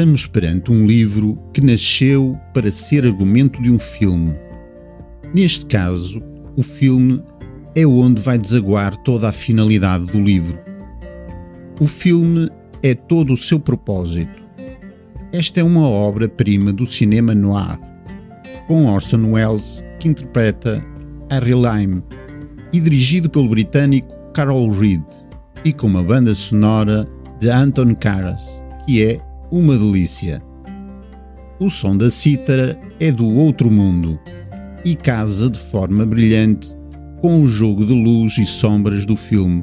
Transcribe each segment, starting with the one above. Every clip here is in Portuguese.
estamos perante um livro que nasceu para ser argumento de um filme. Neste caso, o filme é onde vai desaguar toda a finalidade do livro. O filme é todo o seu propósito. Esta é uma obra-prima do cinema noir, com Orson Welles, que interpreta Harry Lime, e dirigido pelo britânico Carol Reed, e com uma banda sonora de Anton Karas, que é uma delícia. O som da cítara é do outro mundo e casa de forma brilhante com o jogo de luz e sombras do filme.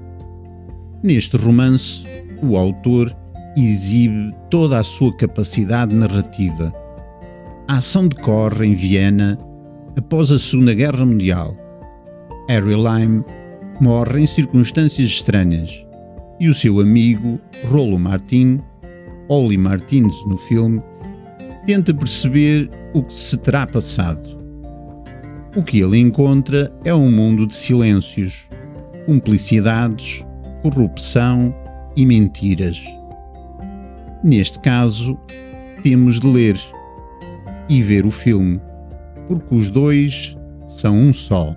Neste romance, o autor exibe toda a sua capacidade narrativa. A ação decorre em Viena após a Segunda Guerra Mundial. Harry Lime morre em circunstâncias estranhas e o seu amigo Rolo Martin Oli Martins no filme, tenta perceber o que se terá passado. O que ele encontra é um mundo de silêncios, cumplicidades, corrupção e mentiras. Neste caso, temos de ler e ver o filme, porque os dois são um só.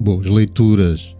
Boas leituras!